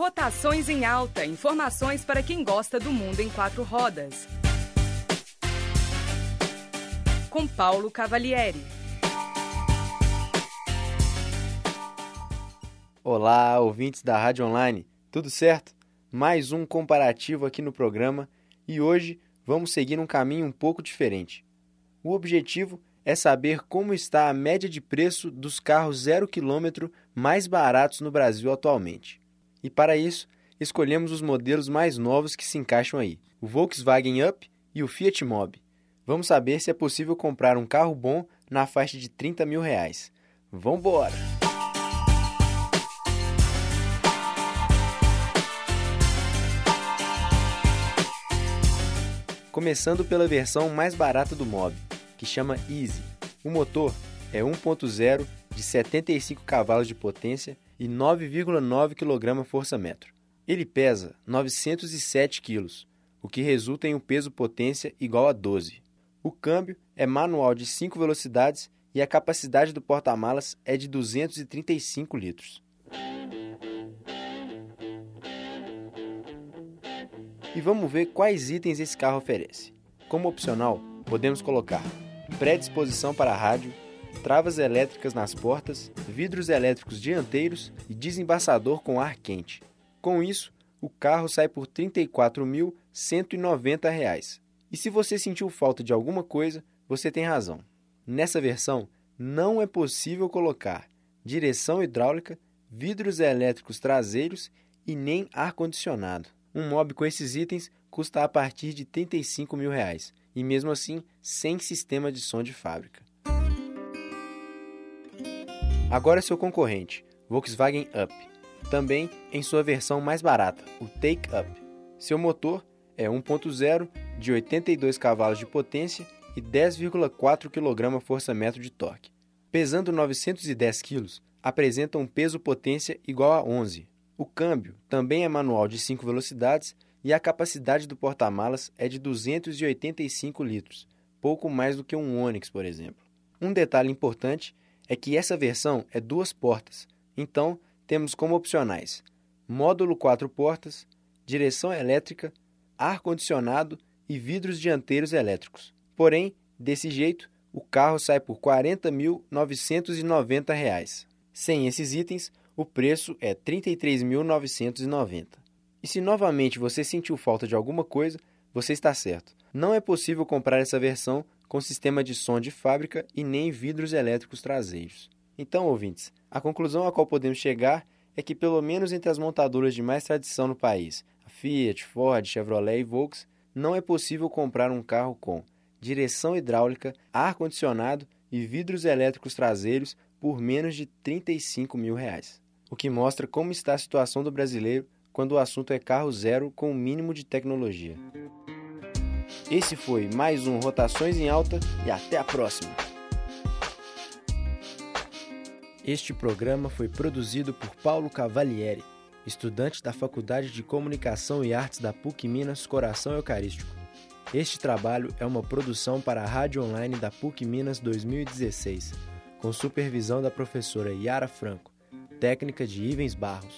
Rotações em Alta. Informações para quem gosta do mundo em quatro rodas. Com Paulo Cavalieri. Olá, ouvintes da Rádio Online. Tudo certo? Mais um comparativo aqui no programa e hoje vamos seguir um caminho um pouco diferente. O objetivo é saber como está a média de preço dos carros zero quilômetro mais baratos no Brasil atualmente. E para isso, escolhemos os modelos mais novos que se encaixam aí: o Volkswagen Up e o Fiat Mobi. Vamos saber se é possível comprar um carro bom na faixa de 30 mil reais. Vambora! Começando pela versão mais barata do Mobi, que chama Easy. O motor é 1.0 de 75 cavalos de potência e 9,9 kgfm. Ele pesa 907 kg, o que resulta em um peso-potência igual a 12. O câmbio é manual de 5 velocidades e a capacidade do porta-malas é de 235 litros. E vamos ver quais itens esse carro oferece. Como opcional, podemos colocar predisposição para rádio, travas elétricas nas portas, vidros elétricos dianteiros e desembaçador com ar quente. Com isso, o carro sai por R$ 34.190. E se você sentiu falta de alguma coisa, você tem razão. Nessa versão, não é possível colocar direção hidráulica, vidros elétricos traseiros e nem ar-condicionado. Um mob com esses itens custa a partir de 35 mil reais, e mesmo assim sem sistema de som de fábrica. Agora seu concorrente, Volkswagen Up, também em sua versão mais barata, o Take Up. Seu motor é 1.0 de 82 cavalos de potência e 10,4 kgfm de torque. Pesando 910 kg, apresenta um peso-potência igual a 11. O câmbio também é manual de 5 velocidades e a capacidade do porta-malas é de 285 litros, pouco mais do que um Onix, por exemplo. Um detalhe importante é que essa versão é duas portas, então temos como opcionais módulo quatro portas, direção elétrica, ar-condicionado e vidros dianteiros elétricos. Porém, desse jeito, o carro sai por R$ 40.990. Sem esses itens, o preço é R$ 33.990. E se novamente você sentiu falta de alguma coisa, você está certo. Não é possível comprar essa versão com sistema de som de fábrica e nem vidros elétricos traseiros. Então, ouvintes, a conclusão a qual podemos chegar é que, pelo menos entre as montadoras de mais tradição no país, a Fiat, Ford, Chevrolet e Volks, não é possível comprar um carro com direção hidráulica, ar-condicionado e vidros elétricos traseiros por menos de 35 mil reais. O que mostra como está a situação do brasileiro quando o assunto é carro zero com o mínimo de tecnologia. Esse foi mais um Rotações em Alta e até a próxima! Este programa foi produzido por Paulo Cavalieri, estudante da Faculdade de Comunicação e Artes da PUC Minas Coração Eucarístico. Este trabalho é uma produção para a Rádio Online da PUC Minas 2016, com supervisão da professora Yara Franco, técnica de Ivens Barros.